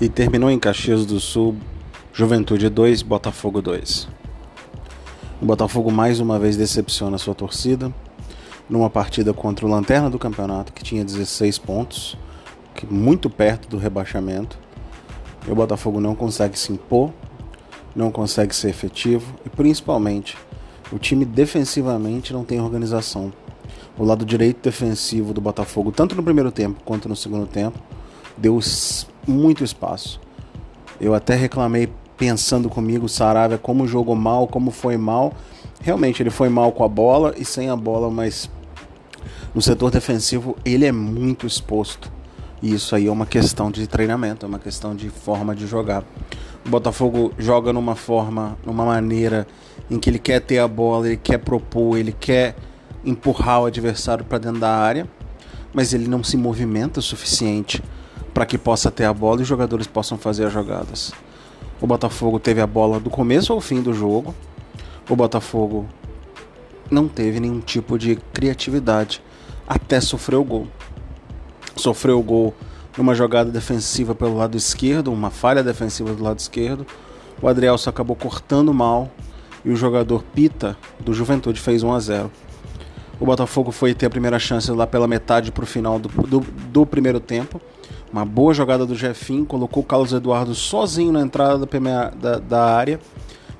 E terminou em Caxias do Sul, Juventude 2, Botafogo 2. O Botafogo mais uma vez decepciona sua torcida numa partida contra o Lanterna do campeonato, que tinha 16 pontos, que muito perto do rebaixamento. E o Botafogo não consegue se impor, não consegue ser efetivo e principalmente o time defensivamente não tem organização. O lado direito defensivo do Botafogo, tanto no primeiro tempo quanto no segundo tempo, deu muito espaço. Eu até reclamei pensando comigo, Saravia, como jogou mal, como foi mal. Realmente, ele foi mal com a bola e sem a bola, mas no setor defensivo ele é muito exposto. E isso aí é uma questão de treinamento, é uma questão de forma de jogar. O Botafogo joga numa forma, numa maneira em que ele quer ter a bola, ele quer propor, ele quer empurrar o adversário para dentro da área, mas ele não se movimenta o suficiente para que possa ter a bola e os jogadores possam fazer as jogadas. O Botafogo teve a bola do começo ao fim do jogo. O Botafogo não teve nenhum tipo de criatividade até sofrer o gol. Sofreu o gol numa jogada defensiva pelo lado esquerdo, uma falha defensiva do lado esquerdo. O Adrielso acabou cortando mal e o jogador Pita do Juventude fez 1 a 0. O Botafogo foi ter a primeira chance lá pela metade para o final do, do, do primeiro tempo uma boa jogada do Jefinho, colocou o Carlos Eduardo sozinho na entrada da, da, da área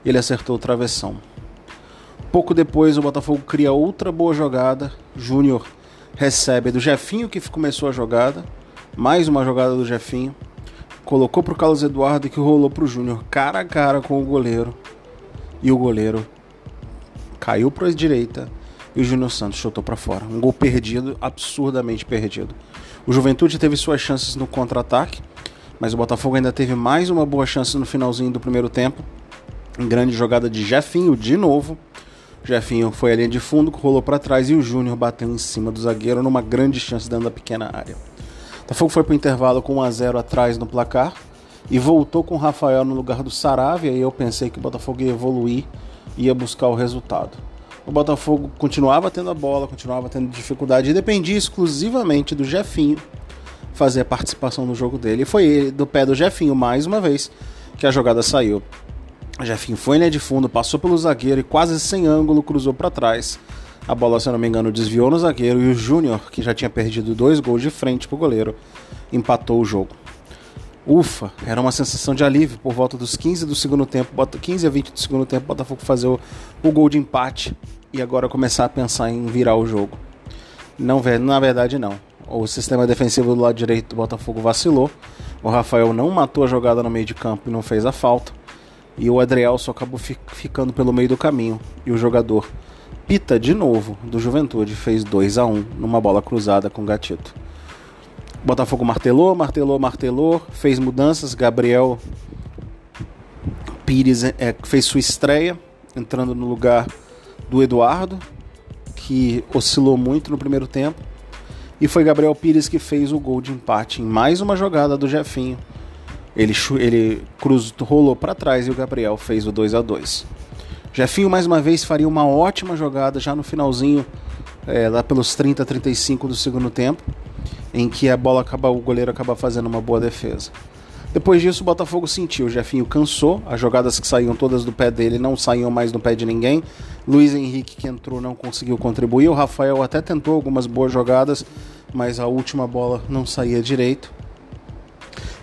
ele acertou o travessão. Pouco depois, o Botafogo cria outra boa jogada. Júnior recebe do Jefinho, que começou a jogada. Mais uma jogada do Jefinho. Colocou para o Carlos Eduardo que rolou para o Júnior cara a cara com o goleiro. E o goleiro caiu para a direita e o Júnior Santos chutou para fora. Um gol perdido, absurdamente perdido. O Juventude teve suas chances no contra-ataque, mas o Botafogo ainda teve mais uma boa chance no finalzinho do primeiro tempo. Em grande jogada de Jefinho de novo. Jefinho foi a linha de fundo, rolou para trás e o Júnior bateu em cima do zagueiro numa grande chance dentro da pequena área. O Botafogo foi para o intervalo com 1 a 0 atrás no placar e voltou com o Rafael no lugar do Saravia e eu pensei que o Botafogo ia evoluir ia buscar o resultado o Botafogo continuava tendo a bola, continuava tendo dificuldade e dependia exclusivamente do Jefinho fazer a participação no jogo dele. E foi do pé do Jefinho, mais uma vez, que a jogada saiu. O Jefinho foi linha de fundo, passou pelo zagueiro e quase sem ângulo cruzou para trás. A bola, se eu não me engano, desviou no zagueiro e o Júnior, que já tinha perdido dois gols de frente pro goleiro, empatou o jogo. Ufa, era uma sensação de alívio por volta dos 15 do segundo tempo, 15 a 20 do segundo tempo, Botafogo fazer o, o gol de empate e agora começar a pensar em virar o jogo. Não, na verdade não. O sistema defensivo do lado direito do Botafogo vacilou. O Rafael não matou a jogada no meio de campo e não fez a falta. E o Adriel só acabou fi ficando pelo meio do caminho. E o jogador Pita de novo do Juventude fez 2 a 1 numa bola cruzada com o Gatito. Botafogo martelou, martelou, martelou, fez mudanças. Gabriel Pires é, fez sua estreia, entrando no lugar do Eduardo, que oscilou muito no primeiro tempo. E foi Gabriel Pires que fez o gol de empate em mais uma jogada do Jefinho. Ele, ele cruzou, rolou para trás e o Gabriel fez o 2 a 2 Jefinho mais uma vez faria uma ótima jogada já no finalzinho, é, lá pelos 30 35 do segundo tempo em que a bola acaba, o goleiro acaba fazendo uma boa defesa. Depois disso, o Botafogo sentiu. O Jefinho cansou, as jogadas que saíam todas do pé dele não saíam mais no pé de ninguém. Luiz Henrique, que entrou, não conseguiu contribuir. O Rafael até tentou algumas boas jogadas, mas a última bola não saía direito.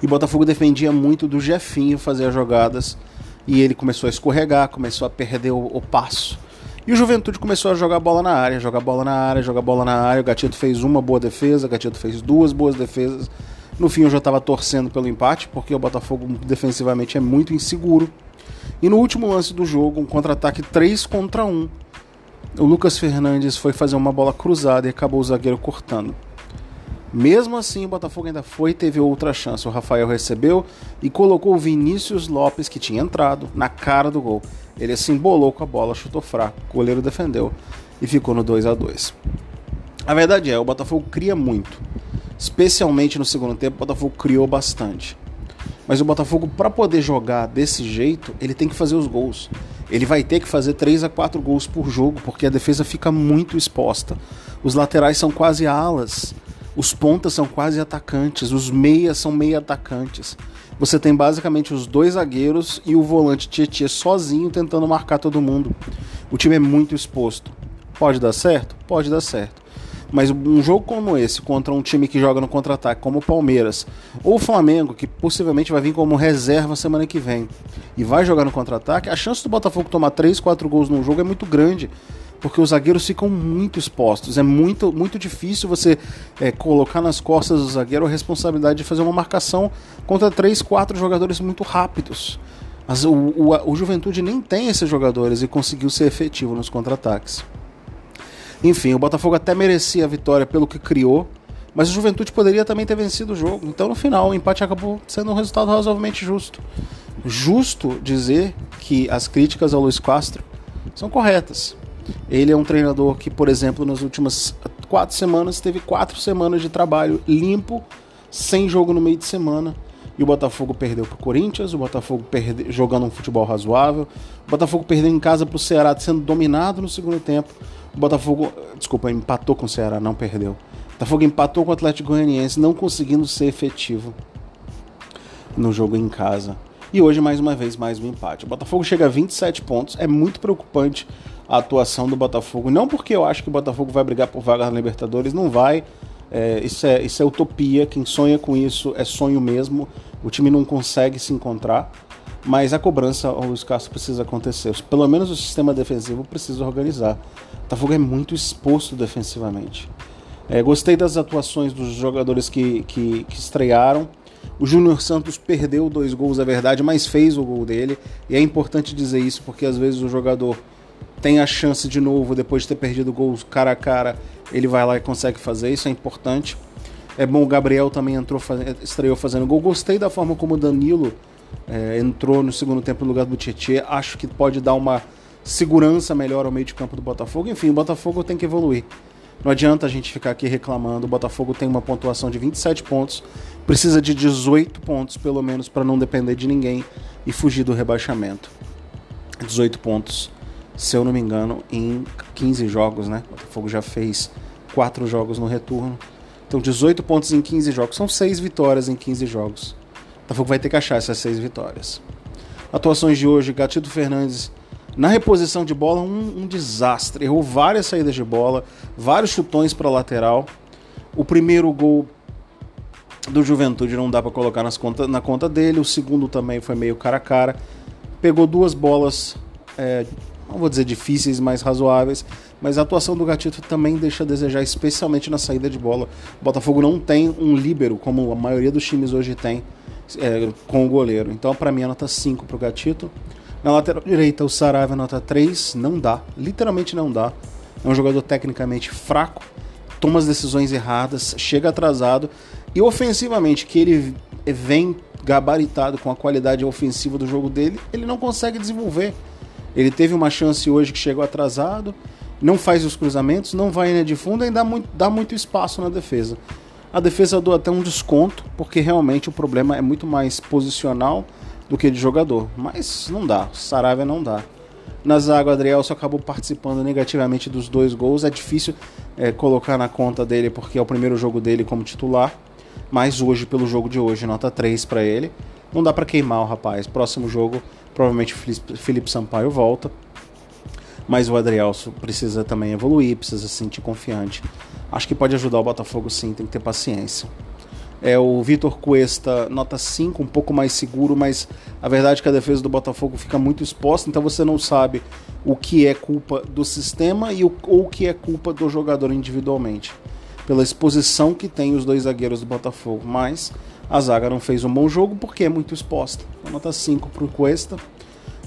E o Botafogo defendia muito do Jefinho fazer as jogadas. E ele começou a escorregar, começou a perder o, o passo. E o Juventude começou a jogar bola na área, jogar bola na área, jogar bola na área. O Gatito fez uma boa defesa, o Gatito fez duas boas defesas. No fim eu já estava torcendo pelo empate, porque o Botafogo defensivamente é muito inseguro. E no último lance do jogo, um contra-ataque 3 contra 1. O Lucas Fernandes foi fazer uma bola cruzada e acabou o zagueiro cortando. Mesmo assim, o Botafogo ainda foi e teve outra chance. O Rafael recebeu e colocou o Vinícius Lopes, que tinha entrado, na cara do gol. Ele se embolou com a bola, chutou fraco. O goleiro defendeu e ficou no 2 a 2 A verdade é, o Botafogo cria muito. Especialmente no segundo tempo, o Botafogo criou bastante. Mas o Botafogo, para poder jogar desse jeito, ele tem que fazer os gols. Ele vai ter que fazer 3 a 4 gols por jogo, porque a defesa fica muito exposta. Os laterais são quase alas, os pontas são quase atacantes, os meias são meia atacantes. você tem basicamente os dois zagueiros e o volante Tietchan sozinho tentando marcar todo mundo. O time é muito exposto. Pode dar certo? Pode dar certo. Mas um jogo como esse, contra um time que joga no contra-ataque, como o Palmeiras, ou o Flamengo, que possivelmente vai vir como reserva semana que vem, e vai jogar no contra-ataque, a chance do Botafogo tomar 3, 4 gols num jogo é muito grande porque os zagueiros ficam muito expostos. É muito, muito difícil você é, colocar nas costas do zagueiro a responsabilidade de fazer uma marcação contra três, quatro jogadores muito rápidos. Mas o, o, o Juventude nem tem esses jogadores e conseguiu ser efetivo nos contra-ataques. Enfim, o Botafogo até merecia a vitória pelo que criou, mas o Juventude poderia também ter vencido o jogo. Então, no final, o empate acabou sendo um resultado razoavelmente justo. Justo dizer que as críticas ao Luiz Castro são corretas. Ele é um treinador que, por exemplo, nas últimas quatro semanas teve quatro semanas de trabalho limpo, sem jogo no meio de semana. E o Botafogo perdeu para o Corinthians, o Botafogo perde, jogando um futebol razoável, o Botafogo perdeu em casa para o Ceará, sendo dominado no segundo tempo. O Botafogo, desculpa, empatou com o Ceará, não perdeu. O Botafogo empatou com o Atlético Goianiense, não conseguindo ser efetivo no jogo em casa. E hoje, mais uma vez, mais um empate. O Botafogo chega a 27 pontos, é muito preocupante a atuação do Botafogo. Não porque eu acho que o Botafogo vai brigar por vaga na Libertadores, não vai. É, isso, é, isso é utopia. Quem sonha com isso é sonho mesmo. O time não consegue se encontrar. Mas a cobrança ao Castro precisa acontecer. Pelo menos o sistema defensivo precisa organizar. O é muito exposto defensivamente. É, gostei das atuações dos jogadores que, que, que estrearam. O Júnior Santos perdeu dois gols, é verdade, mas fez o gol dele. E é importante dizer isso porque às vezes o jogador tem a chance de novo, depois de ter perdido gols cara a cara, ele vai lá e consegue fazer, isso é importante. É bom, o Gabriel também entrou, estreou fazendo gol. Gostei da forma como o Danilo é, entrou no segundo tempo no lugar do Tietchan. Acho que pode dar uma segurança melhor ao meio de campo do Botafogo. Enfim, o Botafogo tem que evoluir. Não adianta a gente ficar aqui reclamando. O Botafogo tem uma pontuação de 27 pontos, precisa de 18 pontos pelo menos para não depender de ninguém e fugir do rebaixamento. 18 pontos se eu não me engano, em 15 jogos, né? O Botafogo já fez 4 jogos no retorno. Então, 18 pontos em 15 jogos. São 6 vitórias em 15 jogos. Botafogo vai ter que achar essas 6 vitórias. Atuações de hoje: Gatito Fernandes na reposição de bola, um, um desastre. Errou várias saídas de bola, vários chutões para lateral. O primeiro gol do Juventude não dá para colocar nas conta, na conta dele. O segundo também foi meio cara a cara. Pegou duas bolas é, não vou dizer difíceis, mas razoáveis. Mas a atuação do Gatito também deixa a desejar, especialmente na saída de bola. O Botafogo não tem um líbero, como a maioria dos times hoje tem, é, com o goleiro. Então, para mim, a nota 5 para o Gatito. Na lateral direita, o Saraiva, nota 3. Não dá, literalmente não dá. É um jogador tecnicamente fraco, toma as decisões erradas, chega atrasado. E ofensivamente, que ele vem gabaritado com a qualidade ofensiva do jogo dele, ele não consegue desenvolver. Ele teve uma chance hoje que chegou atrasado, não faz os cruzamentos, não vai na de fundo e dá muito, dá muito espaço na defesa. A defesa deu até um desconto, porque realmente o problema é muito mais posicional do que de jogador. Mas não dá, Saravia não dá. Na zaga, o Adriel só acabou participando negativamente dos dois gols. É difícil é, colocar na conta dele, porque é o primeiro jogo dele como titular. Mas hoje, pelo jogo de hoje, nota 3 para ele. Não dá para queimar o rapaz. Próximo jogo Provavelmente Felipe Sampaio volta. Mas o Adrielso precisa também evoluir, precisa se sentir confiante. Acho que pode ajudar o Botafogo sim, tem que ter paciência. É o Vitor Cuesta, nota 5, um pouco mais seguro, mas a verdade é que a defesa do Botafogo fica muito exposta, então você não sabe o que é culpa do sistema e o, ou o que é culpa do jogador individualmente. Pela exposição que tem os dois zagueiros do Botafogo. Mas a zaga não fez um bom jogo porque é muito exposta. Então, nota 5 para o Cuesta.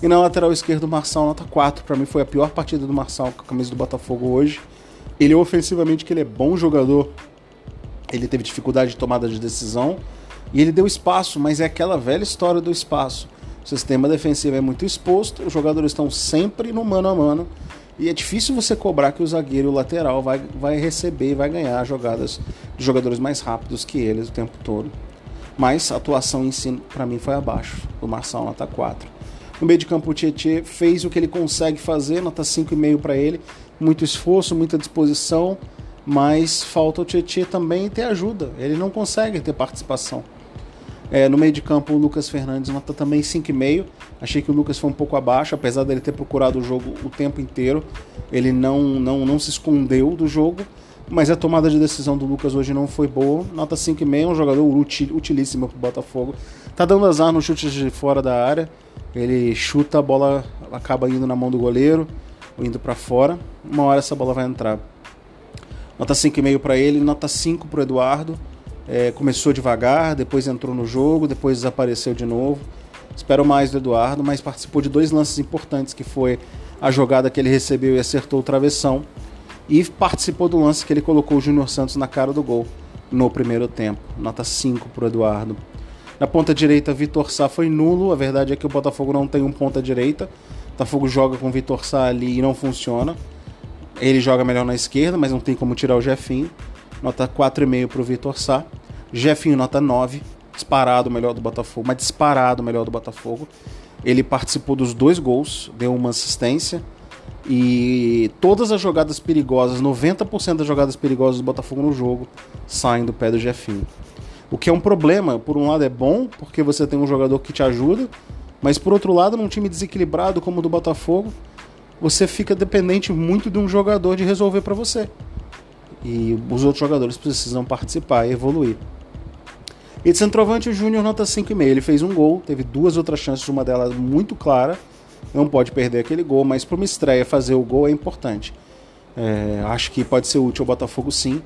E na lateral esquerda, o Marçal, nota 4. Para mim foi a pior partida do Marçal com a camisa do Botafogo hoje. Ele ofensivamente que ele é bom jogador. Ele teve dificuldade de tomada de decisão. E ele deu espaço, mas é aquela velha história do espaço. O sistema defensivo é muito exposto, os jogadores estão sempre no mano a mano. E é difícil você cobrar que o zagueiro o lateral vai, vai receber e vai ganhar jogadas de jogadores mais rápidos que eles o tempo todo. Mas a atuação em si, para mim, foi abaixo. O Marçal, nota 4. No meio de campo, o Tietchan fez o que ele consegue fazer, nota 5,5 para ele. Muito esforço, muita disposição, mas falta o Tietchan também ter ajuda. Ele não consegue ter participação. É, no meio de campo, o Lucas Fernandes nota também 5,5. Achei que o Lucas foi um pouco abaixo, apesar dele ter procurado o jogo o tempo inteiro. Ele não, não, não se escondeu do jogo, mas a tomada de decisão do Lucas hoje não foi boa. Nota 5,5, um jogador util, utilíssimo para o Botafogo. Tá dando azar no chute de fora da área. Ele chuta, a bola acaba indo na mão do goleiro, indo para fora. Uma hora essa bola vai entrar. Nota 5,5 para ele, nota 5 para o Eduardo. É, começou devagar, depois entrou no jogo, depois desapareceu de novo. Espero mais do Eduardo, mas participou de dois lances importantes, que foi a jogada que ele recebeu e acertou o travessão, e participou do lance que ele colocou o Júnior Santos na cara do gol no primeiro tempo. Nota 5 para o Eduardo. Na ponta direita, Vitor Sá foi nulo. A verdade é que o Botafogo não tem um ponta direita. O Botafogo joga com Vitor Sá ali e não funciona. Ele joga melhor na esquerda, mas não tem como tirar o Jefinho. Nota 4,5 para o Vitor Sá. Jefinho, nota 9. Disparado o melhor do Botafogo, mas disparado o melhor do Botafogo. Ele participou dos dois gols, deu uma assistência. E todas as jogadas perigosas, 90% das jogadas perigosas do Botafogo no jogo, saem do pé do Jefinho. O que é um problema, por um lado é bom, porque você tem um jogador que te ajuda, mas por outro lado, num time desequilibrado como o do Botafogo, você fica dependente muito de um jogador de resolver para você. E os outros jogadores precisam participar e evoluir. E de centroavante, o Júnior nota 5,5. Ele fez um gol, teve duas outras chances, uma delas muito clara. Não pode perder aquele gol, mas para uma estreia fazer o gol é importante. É, acho que pode ser útil ao Botafogo sim.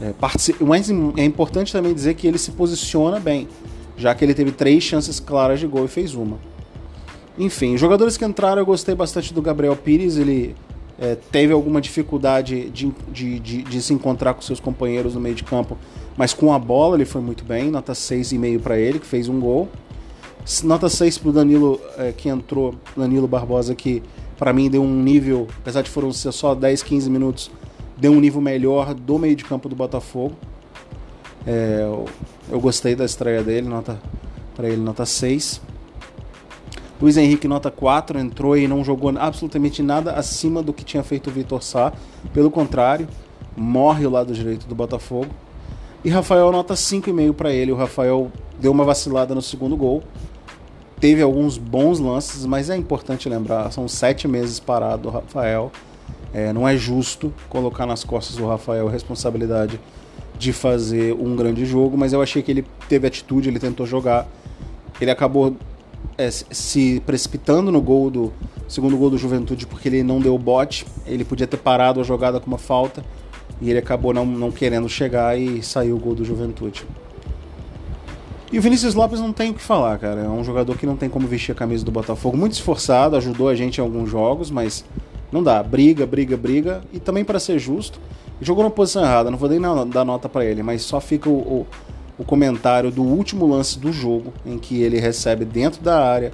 É, mas é importante também dizer que ele se posiciona bem, já que ele teve três chances claras de gol e fez uma. Enfim, jogadores que entraram, eu gostei bastante do Gabriel Pires, ele é, teve alguma dificuldade de, de, de, de, se encontrar com seus companheiros no meio de campo, mas com a bola ele foi muito bem, nota 6,5 para ele, que fez um gol. Nota 6 para o Danilo, é, que entrou, Danilo Barbosa, que para mim deu um nível, apesar de foram ser só 10, 15 minutos, deu um nível melhor do meio de campo do Botafogo. É, eu, eu, gostei da estreia dele, nota para ele nota 6. Luiz Henrique nota 4, entrou e não jogou absolutamente nada acima do que tinha feito o Vitor Sá. Pelo contrário, morre o lado direito do Botafogo. E Rafael nota 5,5 para ele. O Rafael deu uma vacilada no segundo gol. Teve alguns bons lances, mas é importante lembrar, são sete meses parado o Rafael. É, não é justo colocar nas costas do Rafael a responsabilidade de fazer um grande jogo, mas eu achei que ele teve atitude, ele tentou jogar. Ele acabou é, se precipitando no gol do segundo gol do Juventude porque ele não deu bote. Ele podia ter parado a jogada com uma falta e ele acabou não, não querendo chegar e saiu o gol do Juventude. E o Vinícius Lopes não tem o que falar, cara. É um jogador que não tem como vestir a camisa do Botafogo. Muito esforçado, ajudou a gente em alguns jogos, mas não dá, briga, briga, briga. E também para ser justo, jogou na posição errada. Não vou nem dar nota para ele, mas só fica o, o, o, comentário do último lance do jogo, em que ele recebe dentro da área,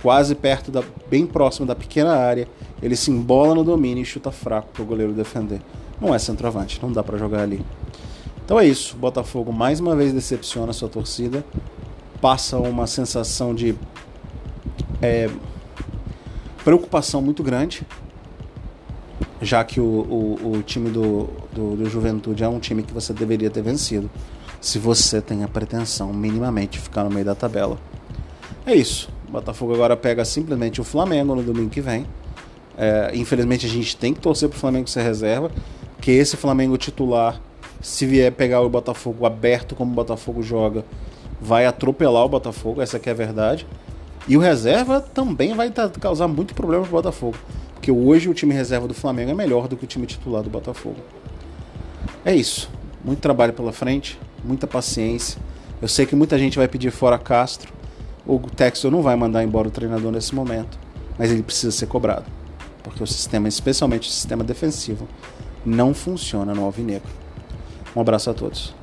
quase perto da. bem próximo da pequena área. Ele se embola no domínio e chuta fraco para o goleiro defender. Não é centroavante, não dá para jogar ali. Então é isso. Botafogo mais uma vez decepciona a sua torcida. Passa uma sensação de é, preocupação muito grande já que o, o, o time do, do, do, Juventude é um time que você deveria ter vencido, se você tem a pretensão minimamente de ficar no meio da tabela. É isso. O Botafogo agora pega simplesmente o Flamengo no domingo que vem. É, infelizmente a gente tem que torcer para o Flamengo ser reserva, que esse Flamengo titular, se vier pegar o Botafogo aberto como o Botafogo joga, vai atropelar o Botafogo, essa é a verdade. E o reserva também vai causar muito problema para o Botafogo. Porque hoje o time reserva do Flamengo é melhor do que o time titular do Botafogo. É isso. Muito trabalho pela frente, muita paciência. Eu sei que muita gente vai pedir fora Castro. O Textor não vai mandar embora o treinador nesse momento, mas ele precisa ser cobrado. Porque o sistema, especialmente o sistema defensivo, não funciona no Alvinegro. Um abraço a todos.